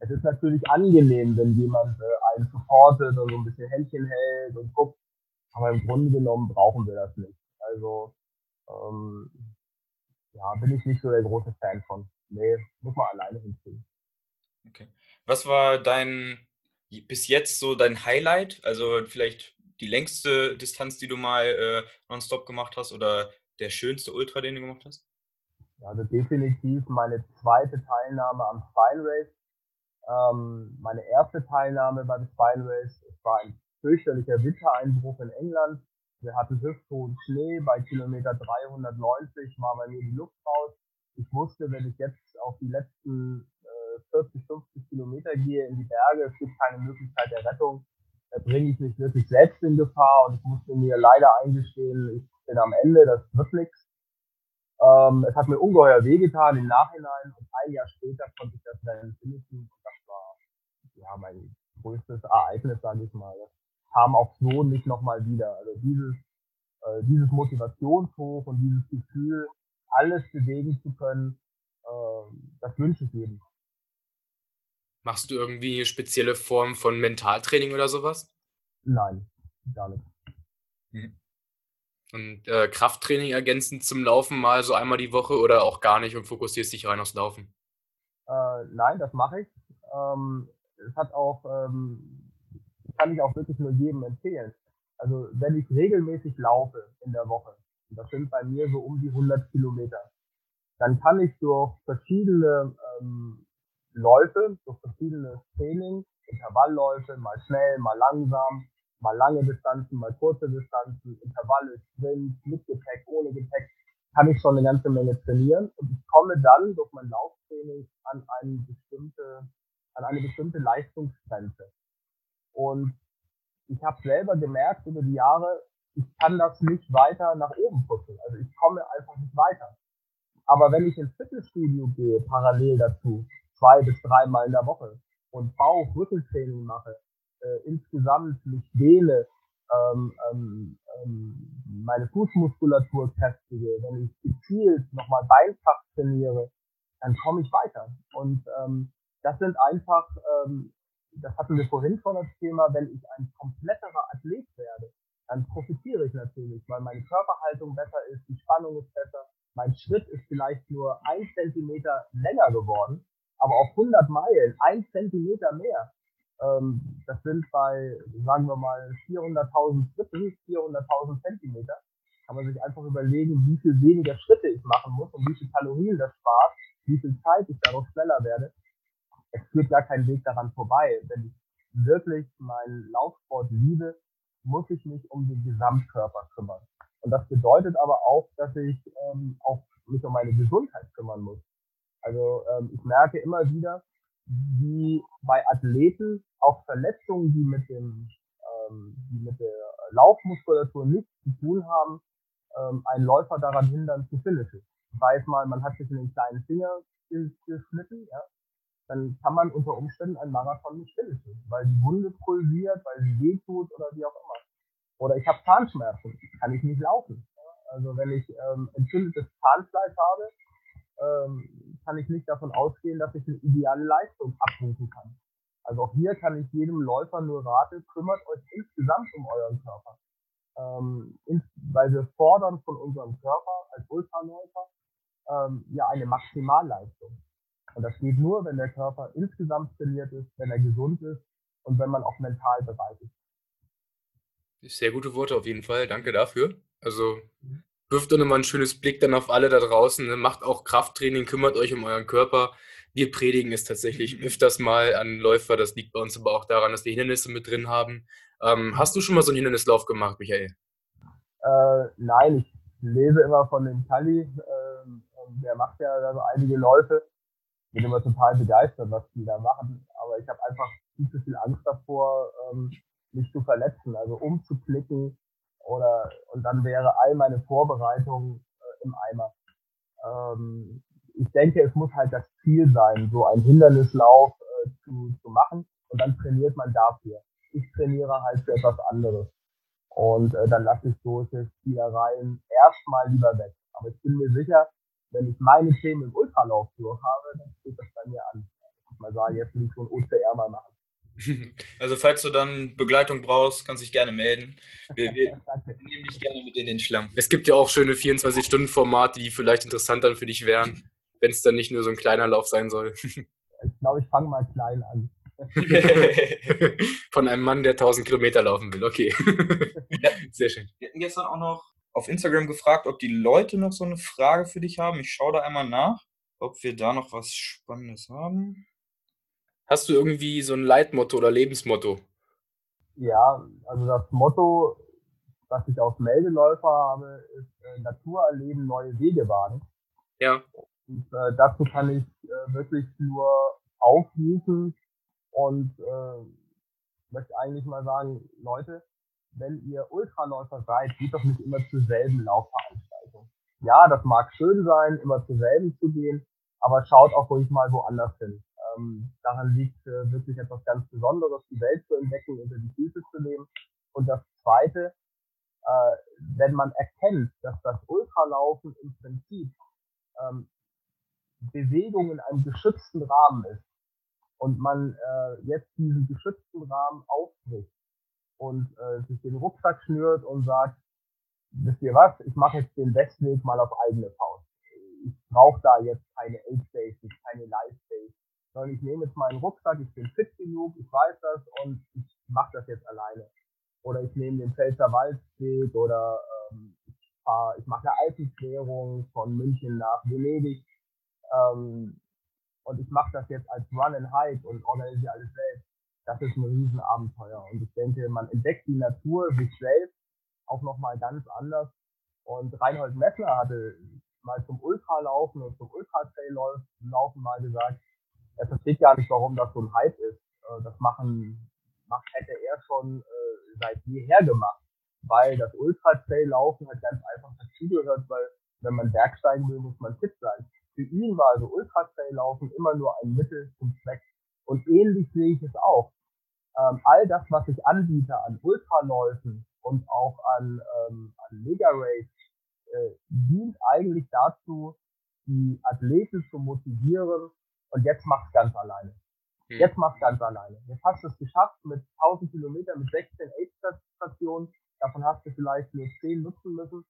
Es ist natürlich angenehm, wenn jemand äh, einen supportet und so ein bisschen Händchen hält und guckt. Aber im Grunde genommen brauchen wir das nicht. Also ähm, ja, bin ich nicht so der große Fan von. Nee, muss man alleine hinkriegen. Okay. Was war dein bis jetzt so dein Highlight? Also vielleicht die längste Distanz, die du mal äh, nonstop gemacht hast oder der schönste Ultra, den du gemacht hast? Also definitiv meine zweite Teilnahme am Spine Race. Ähm, meine erste Teilnahme beim Spine Race, es war ein fürchterlicher Wintereinbruch in England. Wir hatten hüfthohen Schnee, bei Kilometer 390 war bei mir die Luft raus. Ich wusste, wenn ich jetzt auf die letzten äh, 40, 50 Kilometer gehe in die Berge, es gibt keine Möglichkeit der Rettung, bringe ich mich wirklich selbst in Gefahr und ich musste mir leider eingestehen, ich bin am Ende, das wird nichts. Ähm, es hat mir ungeheuer wehgetan im Nachhinein und ein Jahr später konnte ich das Rennen finishen und das war ja mein größtes Ereignis, sage ich mal. Das kam auch so nicht nochmal wieder. Also dieses, äh, dieses Motivationshoch und dieses Gefühl, alles bewegen zu können, äh, das wünsche ich jedem. Machst du irgendwie eine spezielle Form von Mentaltraining oder sowas? Nein, gar nicht. Mhm. Und äh, Krafttraining ergänzend zum Laufen mal so einmal die Woche oder auch gar nicht und fokussierst dich rein aufs Laufen? Äh, nein, das mache ich. Ähm, es hat auch, ähm, kann ich auch wirklich nur jedem empfehlen. Also wenn ich regelmäßig laufe in der Woche, und das sind bei mir so um die 100 Kilometer, dann kann ich durch verschiedene ähm, Läufe, durch verschiedene Training, Intervallläufe, mal schnell, mal langsam, mal lange Distanzen, mal kurze Distanzen, Intervalle, Sprint, mit Gepäck, ohne Gepäck, kann ich schon eine ganze Menge trainieren und ich komme dann durch mein Lauftraining an eine bestimmte, an eine bestimmte Leistungsgrenze. Und ich habe selber gemerkt über die Jahre, ich kann das nicht weiter nach oben pushen. Also ich komme einfach nicht weiter. Aber wenn ich ins Fitnessstudio gehe, parallel dazu, zwei bis dreimal in der Woche und Bauch-Rückentraining mache, äh, insgesamt mich dehne, ähm, ähm, ähm, meine Fußmuskulatur kräftige, wenn ich gezielt nochmal Beinkraft trainiere, dann komme ich weiter. Und ähm, das sind einfach, ähm, das hatten wir vorhin schon das Thema, wenn ich ein kompletterer Athlet werde, dann profitiere ich natürlich, weil meine Körperhaltung besser ist, die Spannung ist besser, mein Schritt ist vielleicht nur ein Zentimeter länger geworden, aber auf 100 Meilen ein Zentimeter mehr. Ähm, das sind bei, sagen wir mal, 400.000 Schritten, 400.000 Zentimeter. Kann man sich einfach überlegen, wie viel weniger Schritte ich machen muss und wie viel Kalorien das spart, wie viel Zeit ich dadurch schneller werde. Es führt gar kein Weg daran vorbei. Wenn ich wirklich meinen Laufsport liebe, muss ich mich um den Gesamtkörper kümmern. Und das bedeutet aber auch, dass ich ähm, auch mich um meine Gesundheit kümmern muss. Also ähm, ich merke immer wieder, wie bei Athleten auch Verletzungen, die mit dem ähm, die mit der Laufmuskulatur nichts zu tun haben, ähm, einen Läufer daran hindern zu finishen. Weiß mal, man hat sich in den kleinen Finger geschnitten, ja, dann kann man unter Umständen einen Marathon nicht finishen, weil die Wunde pulsiert, weil sie wehtut oder wie auch immer. Oder ich habe Zahnschmerzen, kann ich nicht laufen. Also wenn ich ähm, entzündetes Zahnfleisch habe, ähm, kann ich nicht davon ausgehen, dass ich eine ideale Leistung abrufen kann. Also auch hier kann ich jedem Läufer nur raten, kümmert euch insgesamt um euren Körper. Ähm, weil wir fordern von unserem Körper als Ultraläufer ähm, ja eine Maximalleistung. Und das geht nur, wenn der Körper insgesamt trainiert ist, wenn er gesund ist und wenn man auch mental bereit ist. Sehr gute Worte auf jeden Fall. Danke dafür. Also mhm wirft doch nochmal ein schönes Blick dann auf alle da draußen. Ne? Macht auch Krafttraining, kümmert euch um euren Körper. Wir predigen es tatsächlich öfters mal an Läufer. Das liegt bei uns aber auch daran, dass wir Hindernisse mit drin haben. Ähm, hast du schon mal so einen Hindernislauf gemacht, Michael? Äh, nein, ich lese immer von dem Kali. Ähm, der macht ja also einige Läufe. Bin immer total begeistert, was die da machen. Aber ich habe einfach viel zu viel Angst davor, ähm, mich zu verletzen, also umzuklicken oder und dann wäre all meine Vorbereitung äh, im Eimer. Ähm, ich denke, es muss halt das Ziel sein, so ein Hindernislauf äh, zu, zu machen und dann trainiert man dafür. Ich trainiere halt für etwas anderes. Und äh, dann lasse ich solche Spielereien erstmal lieber weg. Aber ich bin mir sicher, wenn ich meine Themen im Ultralauf durch habe, dann steht das bei mir an. Ich mal sagen, jetzt will ich so ein OCR mal machen. Also falls du dann Begleitung brauchst, kannst du dich gerne melden. Wir, wir nehmen dich gerne mit in den Schlamm. Es gibt ja auch schöne 24-Stunden-Formate, die vielleicht interessant dann für dich wären, wenn es dann nicht nur so ein kleiner Lauf sein soll. Ich glaube, ich fange mal klein an. Von einem Mann, der 1000 Kilometer laufen will. Okay. Ja, Sehr schön. Wir hatten gestern auch noch auf Instagram gefragt, ob die Leute noch so eine Frage für dich haben. Ich schaue da einmal nach, ob wir da noch was Spannendes haben. Hast du irgendwie so ein Leitmotto oder Lebensmotto? Ja, also das Motto, was ich auf Meldeläufer habe, ist äh, Natur erleben, neue Wege wagen. Ja. Und äh, dazu kann ich äh, wirklich nur aufrufen und äh, möchte eigentlich mal sagen, Leute, wenn ihr Ultraläufer seid, geht doch nicht immer zur selben Laufveranstaltung. Ja, das mag schön sein, immer zur selben zu gehen, aber schaut auch ruhig mal woanders hin. Ähm, daran liegt äh, wirklich etwas ganz Besonderes, die Welt zu entdecken, unter die Füße zu nehmen. Und das Zweite, äh, wenn man erkennt, dass das Ultralaufen im Prinzip ähm, Bewegung in einem geschützten Rahmen ist und man äh, jetzt diesen geschützten Rahmen aufbricht und äh, sich den Rucksack schnürt und sagt, wisst ihr was, ich mache jetzt den Westweg mal auf eigene Faust. Ich brauche da jetzt keine Aid Station, keine Live Station, sondern ich nehme jetzt meinen Rucksack, ich bin fit genug, ich weiß das und ich mache das jetzt alleine. Oder ich nehme den Pfälzer Waldweg oder ähm, ich, fahr, ich mache eine Alpenquerung von München nach Venedig ähm, und ich mache das jetzt als Run and Hike und organisiere alles selbst. Das ist ein Riesenabenteuer und ich denke, man entdeckt die Natur, sich selbst auch nochmal ganz anders. Und Reinhold Messner hatte mal zum Ultralaufen und zum Ultra-Trail-Laufen mal gesagt, er versteht gar nicht, warum das so ein Hype ist. Äh, das machen, macht, hätte er schon äh, seit jeher gemacht, weil das Ultra-Trail-Laufen halt ganz einfach dazugehört, weil wenn man Bergsteigen will, muss man fit sein. Für ihn war also Ultra-Trail-Laufen immer nur ein Mittel zum Zweck. Und ähnlich sehe ich es auch. Ähm, all das, was ich anbiete an Ultraläufen und auch an, ähm, an Mega-Race, äh, dient eigentlich dazu, die Athleten zu motivieren, und jetzt mach's ganz alleine. Hm. Jetzt mach's ganz alleine. Jetzt hast du es geschafft mit 1000 Kilometern, mit 16 Aid-Stationen. Davon hast du vielleicht nur 10 nutzen müssen.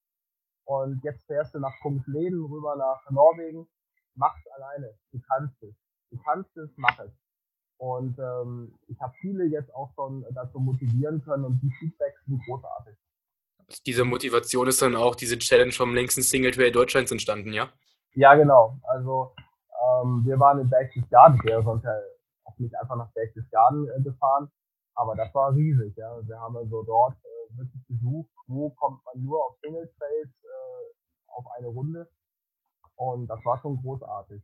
Und jetzt fährst du nach Kungsleden rüber nach Norwegen. Mach's alleine. Du kannst es. Du kannst es, mach es. Und ähm, ich habe viele jetzt auch schon dazu motivieren können und die Feedbacks sind großartig. Diese Motivation ist dann auch diese Challenge vom längsten Single Trail Deutschlands entstanden, ja? Ja, genau. Also ähm, wir waren in Berchtesgaden, wäre sonst ja auch nicht einfach nach Berchtesgaden äh, gefahren, aber das war riesig. Ja. Wir haben also dort äh, wirklich gesucht, wo kommt man nur auf Single Trails äh, auf eine Runde und das war schon großartig.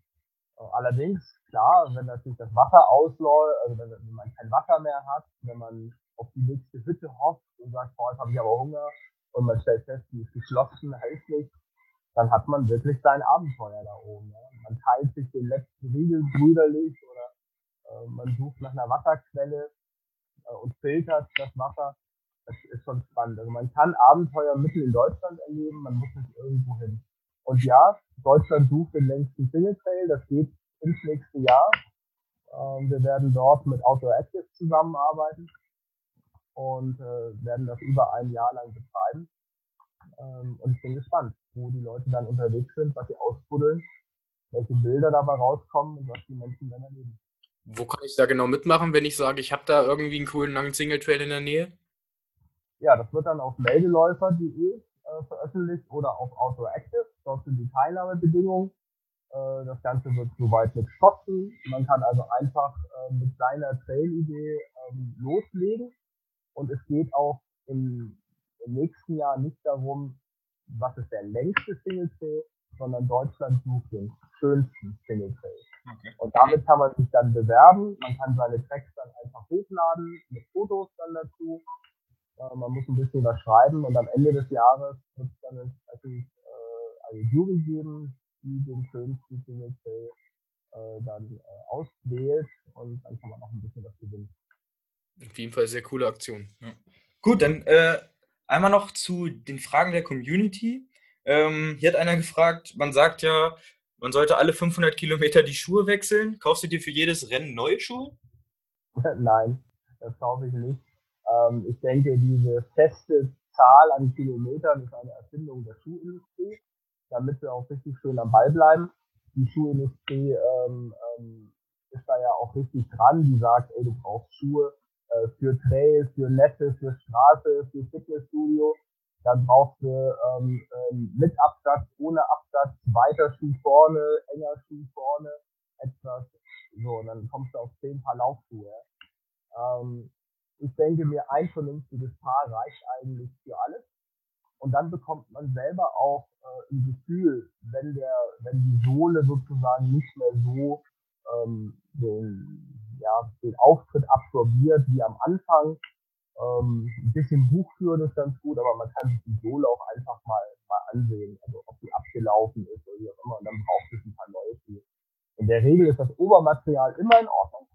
Äh, allerdings, klar, wenn natürlich das Wasser ausläuft, also wenn, wenn man kein Wasser mehr hat, wenn man auf die nächste Hütte hofft und sagt, boah, jetzt habe ich aber Hunger und man stellt fest, die ist geschlossen, hält nicht, dann hat man wirklich sein Abenteuer da oben. Ja. Man teilt sich den letzten Riegel brüderlich oder äh, man sucht nach einer Wasserquelle äh, und filtert das Wasser. Das ist schon spannend. Also man kann Abenteuer mitten in Deutschland erleben, man muss nicht irgendwo hin. Und ja, Deutschland sucht den längsten Single Trail, das geht ins nächste Jahr. Ähm, wir werden dort mit Outdoor Active zusammenarbeiten und äh, werden das über ein Jahr lang betreiben. Ähm, und ich bin gespannt, wo die Leute dann unterwegs sind, was sie ausbuddeln, welche Bilder dabei rauskommen und was die Menschen dann erleben. Wo kann ich da genau mitmachen, wenn ich sage, ich habe da irgendwie einen coolen langen Single-Trail in der Nähe? Ja, das wird dann auf meldeläufer.de äh, veröffentlicht oder auf Outdoor Active. Dort sind die Teilnahmebedingungen. Äh, das Ganze wird soweit mit Schotzen. Man kann also einfach äh, mit seiner Trail-Idee ähm, loslegen. Und es geht auch im, im nächsten Jahr nicht darum, was ist der längste Single Trail, sondern Deutschland sucht den schönsten Single Trail. Okay. Und damit kann man sich dann bewerben. Man kann seine Tracks dann einfach hochladen mit Fotos dann dazu. Äh, man muss ein bisschen was schreiben und am Ende des Jahres wird es dann entsprechend äh, eine Jury geben, die den schönsten Single Trail äh, dann äh, auswählt und dann kann man auch ein bisschen was gewinnen. Auf jeden Fall sehr coole Aktion. Ja. Gut, dann äh, einmal noch zu den Fragen der Community. Ähm, hier hat einer gefragt, man sagt ja, man sollte alle 500 Kilometer die Schuhe wechseln. Kaufst du dir für jedes Rennen neue Schuhe? Nein, das kaufe ich nicht. Ähm, ich denke, diese feste Zahl an Kilometern ist eine Erfindung der Schuhindustrie, damit wir auch richtig schön am Ball bleiben. Die Schuhindustrie ähm, ähm, ist da ja auch richtig dran, die sagt, ey, du brauchst Schuhe äh, für Trail, für Netze, für Straße, für Fitnessstudio. Dann brauchst du ähm, ähm, mit Absatz, ohne Absatz, weiter Schuh vorne, enger Schuh vorne, etwas. So, und dann kommst du auf zehn Paar Laufschuhe. Ähm, ich denke mir, ein vernünftiges Paar reicht eigentlich für alles. Und dann bekommt man selber auch äh, ein Gefühl, wenn der, wenn die Sohle sozusagen nicht mehr so ähm, den, ja, den Auftritt absorbiert wie am Anfang. Ähm, ein bisschen Buchführen ist ganz gut, aber man kann sich die Sohle auch einfach mal, mal ansehen, also ob die abgelaufen ist oder wie auch immer, und dann braucht es ein paar neue Schuhe. In der Regel ist das Obermaterial immer in Ordnung.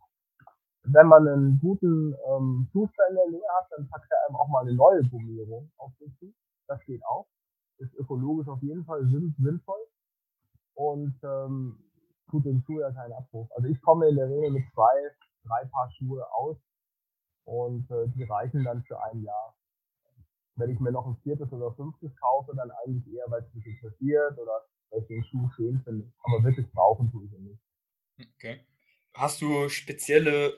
Wenn man einen guten ähm, Schuster in der Nähe hat, dann packt er einem auch mal eine neue Gummierung auf den Schuh. Das geht auch. Ist ökologisch auf jeden Fall sinnvoll. Und ähm, tut dem Schuh ja keinen Abbruch. Also ich komme in der Regel mit zwei, drei Paar Schuhe aus und äh, die reichen dann für ein Jahr. Wenn ich mir noch ein viertes oder fünftes kaufe, dann eigentlich eher, weil es mich interessiert oder weil ich den Schuh schön finde. Aber wirklich brauchen tue ich ihn nicht. Okay. Hast du spezielle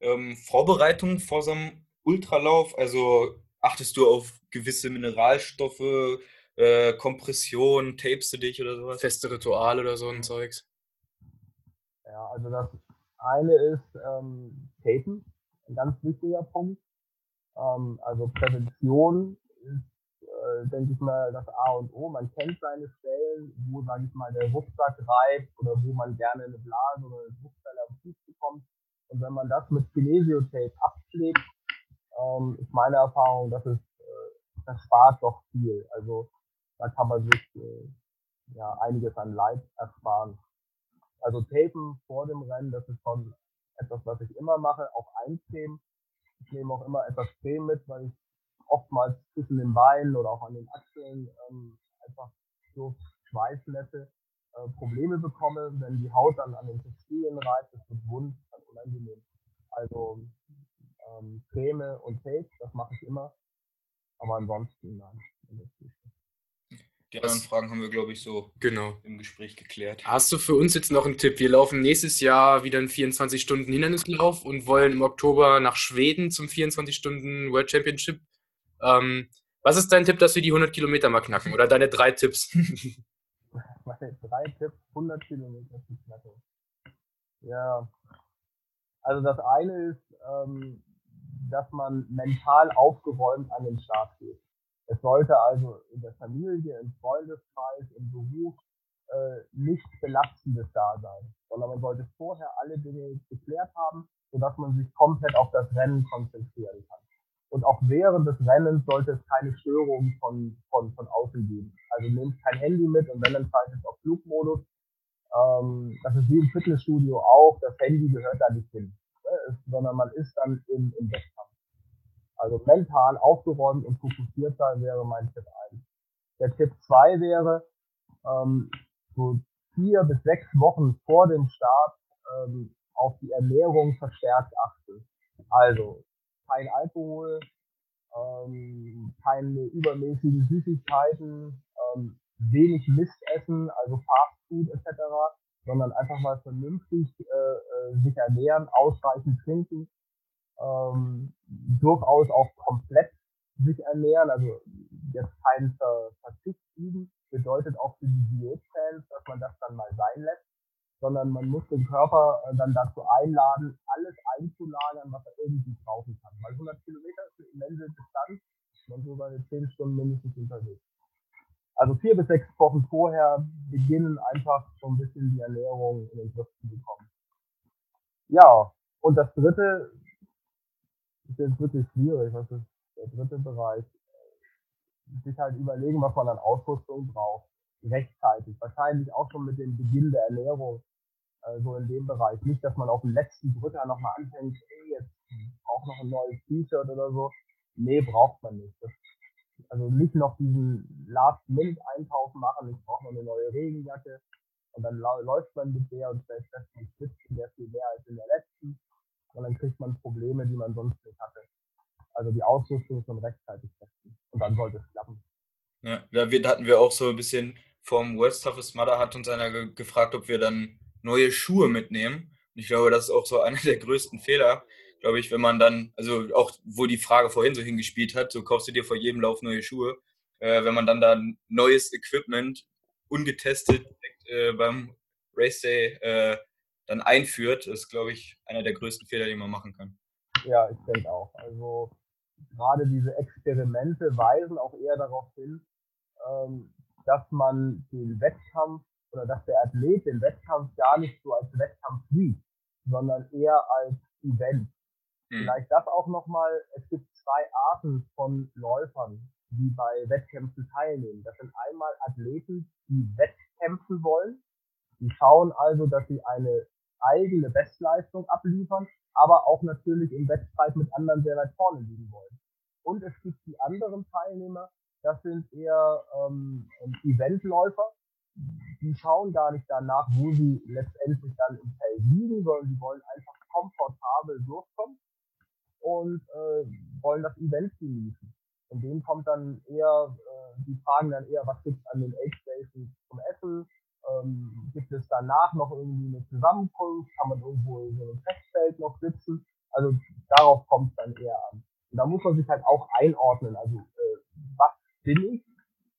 ähm, Vorbereitungen vor so einem Ultralauf? Also achtest du auf gewisse Mineralstoffe, äh, Kompression, tapest du dich oder sowas? Feste Rituale oder so ein Zeugs? Ja, also das eine ist ähm, Tapen, ein ganz wichtiger Punkt. Ähm, also Prävention ist, äh, denke ich mal, das A und O. Man kennt seine Stellen, wo, sage ich mal, der Rucksack reibt oder wo man gerne eine Blase oder eine Druckstelle am Fuß bekommt. Und wenn man das mit Kinesiotape abschlägt, ähm, ist meine Erfahrung, dass es äh, das spart doch viel. Also da kann man sich äh, ja einiges an Leid ersparen. Also Tapen vor dem Rennen, das ist schon etwas, was ich immer mache, auch eincremen. Ich nehme auch immer etwas Creme mit, weil ich oftmals zwischen den Beinen oder auch an den Achseln ähm, einfach so Schweißnässe äh, Probleme bekomme, wenn die Haut dann an den Textilien reibt, das wird wund, dann unangenehm. Also ähm, Creme und Tape, das mache ich immer. Aber ansonsten nein. Die anderen Fragen haben wir, glaube ich, so genau. im Gespräch geklärt. Hast du für uns jetzt noch einen Tipp? Wir laufen nächstes Jahr wieder einen 24-Stunden-Hindernislauf und wollen im Oktober nach Schweden zum 24-Stunden World Championship. Ähm, was ist dein Tipp, dass wir die 100 Kilometer mal knacken? Oder deine drei Tipps? Meine drei Tipps, 100 Kilometer zu knacken. Ja, also das eine ist, ähm, dass man mental aufgeräumt an den Start geht. Es sollte also in der Familie, im Freundeskreis, im Beruf äh, nichts Belastendes da sein, sondern man sollte vorher alle Dinge geklärt haben, sodass man sich komplett auf das Rennen konzentrieren kann. Und auch während des Rennens sollte es keine Störungen von, von, von außen geben. Also nehmt kein Handy mit und wenn dann schaltet auf Flugmodus. Ähm, das ist wie im Fitnessstudio auch, das Handy gehört da nicht hin, ne? sondern man ist dann im Wettkampf. Also mental aufgeräumt und fokussiert sein wäre mein Tipp 1. Der Tipp 2 wäre, ähm, so vier bis sechs Wochen vor dem Start ähm, auf die Ernährung verstärkt achten. Also kein Alkohol, ähm, keine übermäßigen Süßigkeiten, ähm, wenig Mist essen, also Fast Food etc., sondern einfach mal vernünftig äh, äh, sich ernähren, ausreichend trinken ähm, durchaus auch komplett sich ernähren, also jetzt keinen Ver Verzicht üben, bedeutet auch für die Diätfans, dass man das dann mal sein lässt, sondern man muss den Körper äh, dann dazu einladen, alles einzulagern, was er irgendwie brauchen kann. Weil 100 Kilometer ist eine immense Distanz, man so seine 10 Stunden mindestens unterwegs. Also vier bis sechs Wochen vorher beginnen einfach so ein bisschen die Ernährung in den Griff zu bekommen. Ja, und das dritte jetzt wirklich schwierig. Was ist der dritte Bereich? Sich halt überlegen, was man an Ausrüstung braucht. Rechtzeitig. Wahrscheinlich auch schon mit dem Beginn der Ernährung. Äh, so in dem Bereich. Nicht, dass man auf den letzten Drücker nochmal anfängt, ey, jetzt braucht noch ein neues T-Shirt oder so. Nee, braucht man nicht. Das also nicht noch diesen Last-Minute-Einkauf machen, ich brauche noch eine neue Regenjacke und dann läuft man mit der und stellt fest, man in der viel mehr als in der letzten und dann kriegt man Probleme, die man sonst nicht hatte. Also die Ausrüstung schon rechtzeitig testen und dann sollte es klappen. Ja, da hatten wir auch so ein bisschen vom World's Toughest Mother hat uns einer ge gefragt, ob wir dann neue Schuhe mitnehmen. Und ich glaube, das ist auch so einer der größten Fehler, glaube ich, wenn man dann, also auch wo die Frage vorhin so hingespielt hat, so kaufst du dir vor jedem Lauf neue Schuhe, äh, wenn man dann da neues Equipment ungetestet äh, beim Race Day äh, dann einführt, ist, glaube ich, einer der größten Fehler, die man machen kann. Ja, ich denke auch. Also gerade diese Experimente weisen auch eher darauf hin, ähm, dass man den Wettkampf oder dass der Athlet den Wettkampf gar nicht so als Wettkampf sieht, sondern eher als Event. Mhm. Vielleicht das auch nochmal, es gibt zwei Arten von Läufern, die bei Wettkämpfen teilnehmen. Das sind einmal Athleten, die wettkämpfen wollen. Die schauen also, dass sie eine eigene Bestleistung abliefern, aber auch natürlich im Wettstreit mit anderen sehr weit vorne liegen wollen. Und es gibt die anderen Teilnehmer, das sind eher ähm, Eventläufer, die schauen gar nicht danach, wo sie letztendlich dann im Feld liegen, sondern die wollen einfach komfortabel durchkommen und äh, wollen das Event genießen. Und denen kommt dann eher, äh, die fragen dann eher, was gibt's an den Aid Stations zum Essen? Ähm, gibt es danach noch irgendwie eine Zusammenkunft? Kann man irgendwo in so einem Festfeld noch sitzen? Also darauf kommt es dann eher an. Und da muss man sich halt auch einordnen. Also äh, was bin ich?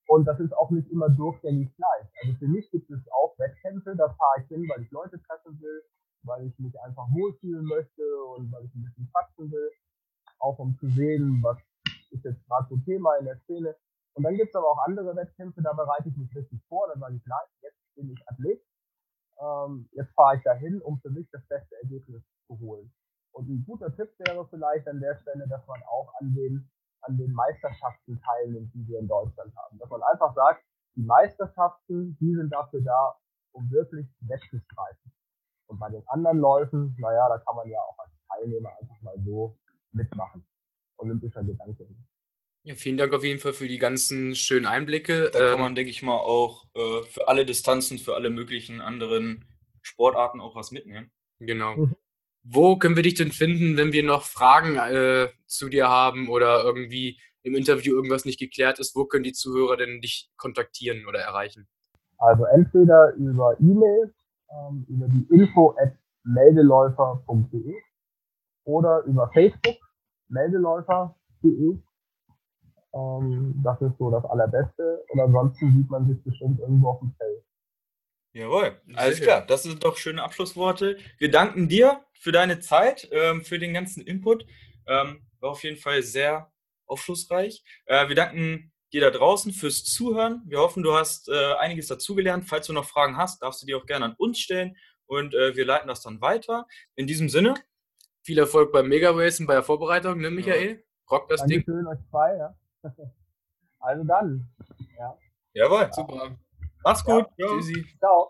Und das ist auch nicht immer durchgängig gleich. Also für mich gibt es auch Wettkämpfe, da fahre ich hin, weil ich Leute treffen will weil ich mich einfach wohlfühlen möchte und weil ich ein bisschen quatschen will, auch um zu sehen, was ist jetzt gerade so Thema in der Szene. Und dann gibt es aber auch andere Wettkämpfe, da bereite ich mich richtig vor, dann sage ich, nein, jetzt bin ich Athlet, ähm, jetzt fahre ich dahin, um für mich das beste Ergebnis zu holen. Und ein guter Tipp wäre vielleicht an der Stelle, dass man auch an den, an den Meisterschaften teilnimmt, die wir in Deutschland haben. Dass man einfach sagt, die Meisterschaften, die sind dafür da, um wirklich wegzustreifen. Und bei den anderen Läufen, naja, da kann man ja auch als Teilnehmer einfach mal so mitmachen. Olympischer Gedanke. Ja, vielen Dank auf jeden Fall für die ganzen schönen Einblicke. Da kann ähm, man, denke ich mal, auch äh, für alle Distanzen, für alle möglichen anderen Sportarten auch was mitnehmen. Genau. Mhm. Wo können wir dich denn finden, wenn wir noch Fragen äh, zu dir haben oder irgendwie im Interview irgendwas nicht geklärt ist? Wo können die Zuhörer denn dich kontaktieren oder erreichen? Also entweder über E-Mail ähm, über die info at meldeläufer.de oder über Facebook meldeläufer.de. Ähm, das ist so das Allerbeste. Und ansonsten sieht man sich bestimmt irgendwo auf dem Feld. Jawohl, alles klar. Das sind doch schöne Abschlussworte. Wir danken dir für deine Zeit, ähm, für den ganzen Input. Ähm, war auf jeden Fall sehr aufschlussreich. Äh, wir danken dir da draußen fürs Zuhören. Wir hoffen, du hast äh, einiges dazugelernt. Falls du noch Fragen hast, darfst du die auch gerne an uns stellen und äh, wir leiten das dann weiter. In diesem Sinne. Viel Erfolg beim Mega Racing bei der Vorbereitung, ne, Michael? Ja. Rock das Dankeschön Ding. euch zwei, ja. Also dann. Ja. Jawohl. Super. Mach's gut. Ja. Tschüssi. Ciao.